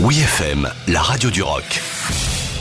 Oui FM, la radio du rock.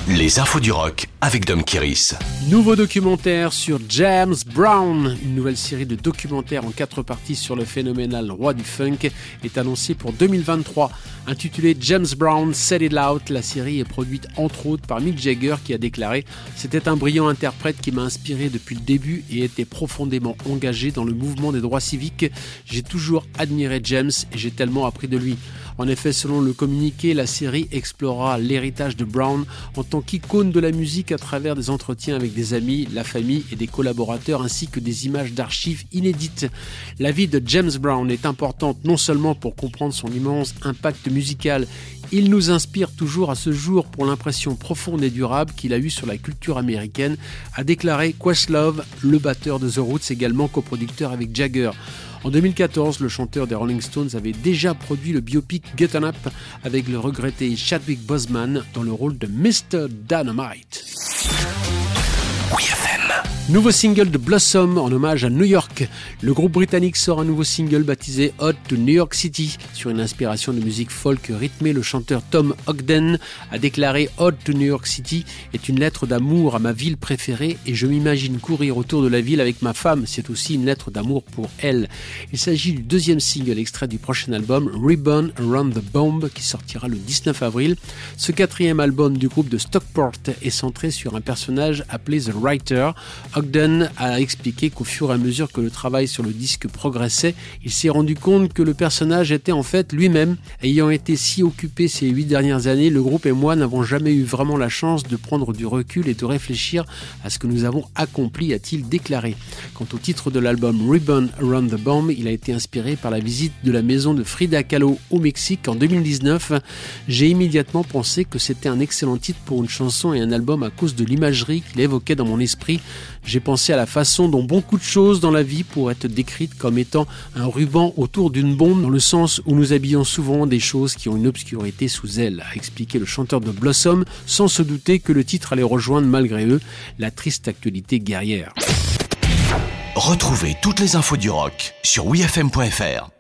Les infos du rock avec Dom Kiris. Nouveau documentaire sur James Brown. Une nouvelle série de documentaires en quatre parties sur le phénoménal roi du funk est annoncée pour 2023. Intitulée James Brown Set It Out, la série est produite entre autres par Mick Jagger qui a déclaré C'était un brillant interprète qui m'a inspiré depuis le début et était profondément engagé dans le mouvement des droits civiques. J'ai toujours admiré James et j'ai tellement appris de lui. En effet, selon le communiqué, la série explorera l'héritage de Brown en tant qu'icône de la musique à travers des entretiens avec des amis, la famille et des collaborateurs ainsi que des images d'archives inédites. La vie de James Brown est importante non seulement pour comprendre son immense impact musical, il nous inspire toujours à ce jour pour l'impression profonde et durable qu'il a eue sur la culture américaine, a déclaré Questlove, le batteur de The Roots, également coproducteur avec Jagger. En 2014, le chanteur des Rolling Stones avait déjà produit le biopic Get Up avec le regretté Chadwick Boseman dans le rôle de Mr. Dynamite. Nouveau single de Blossom en hommage à New York. Le groupe britannique sort un nouveau single baptisé Hot to New York City. Sur une inspiration de musique folk rythmée, le chanteur Tom Ogden a déclaré Hot to New York City est une lettre d'amour à ma ville préférée et je m'imagine courir autour de la ville avec ma femme. C'est aussi une lettre d'amour pour elle. Il s'agit du deuxième single extrait du prochain album Ribbon Around the Bomb qui sortira le 19 avril. Ce quatrième album du groupe de Stockport est centré sur un personnage appelé The Writer. Ogden a expliqué qu'au fur et à mesure que le travail sur le disque progressait, il s'est rendu compte que le personnage était en fait lui-même. Ayant été si occupé ces huit dernières années, le groupe et moi n'avons jamais eu vraiment la chance de prendre du recul et de réfléchir à ce que nous avons accompli, a-t-il déclaré. Quant au titre de l'album Ribbon Around the Bomb, il a été inspiré par la visite de la maison de Frida Kahlo au Mexique en 2019. J'ai immédiatement pensé que c'était un excellent titre pour une chanson et un album à cause de l'imagerie qu'il évoquait dans mon esprit. J'ai pensé à la façon dont beaucoup de choses dans la vie pourraient être décrites comme étant un ruban autour d'une bombe, dans le sens où nous habillons souvent des choses qui ont une obscurité sous elles, a expliqué le chanteur de Blossom, sans se douter que le titre allait rejoindre malgré eux la triste actualité guerrière. Retrouvez toutes les infos du rock sur wfm.fr.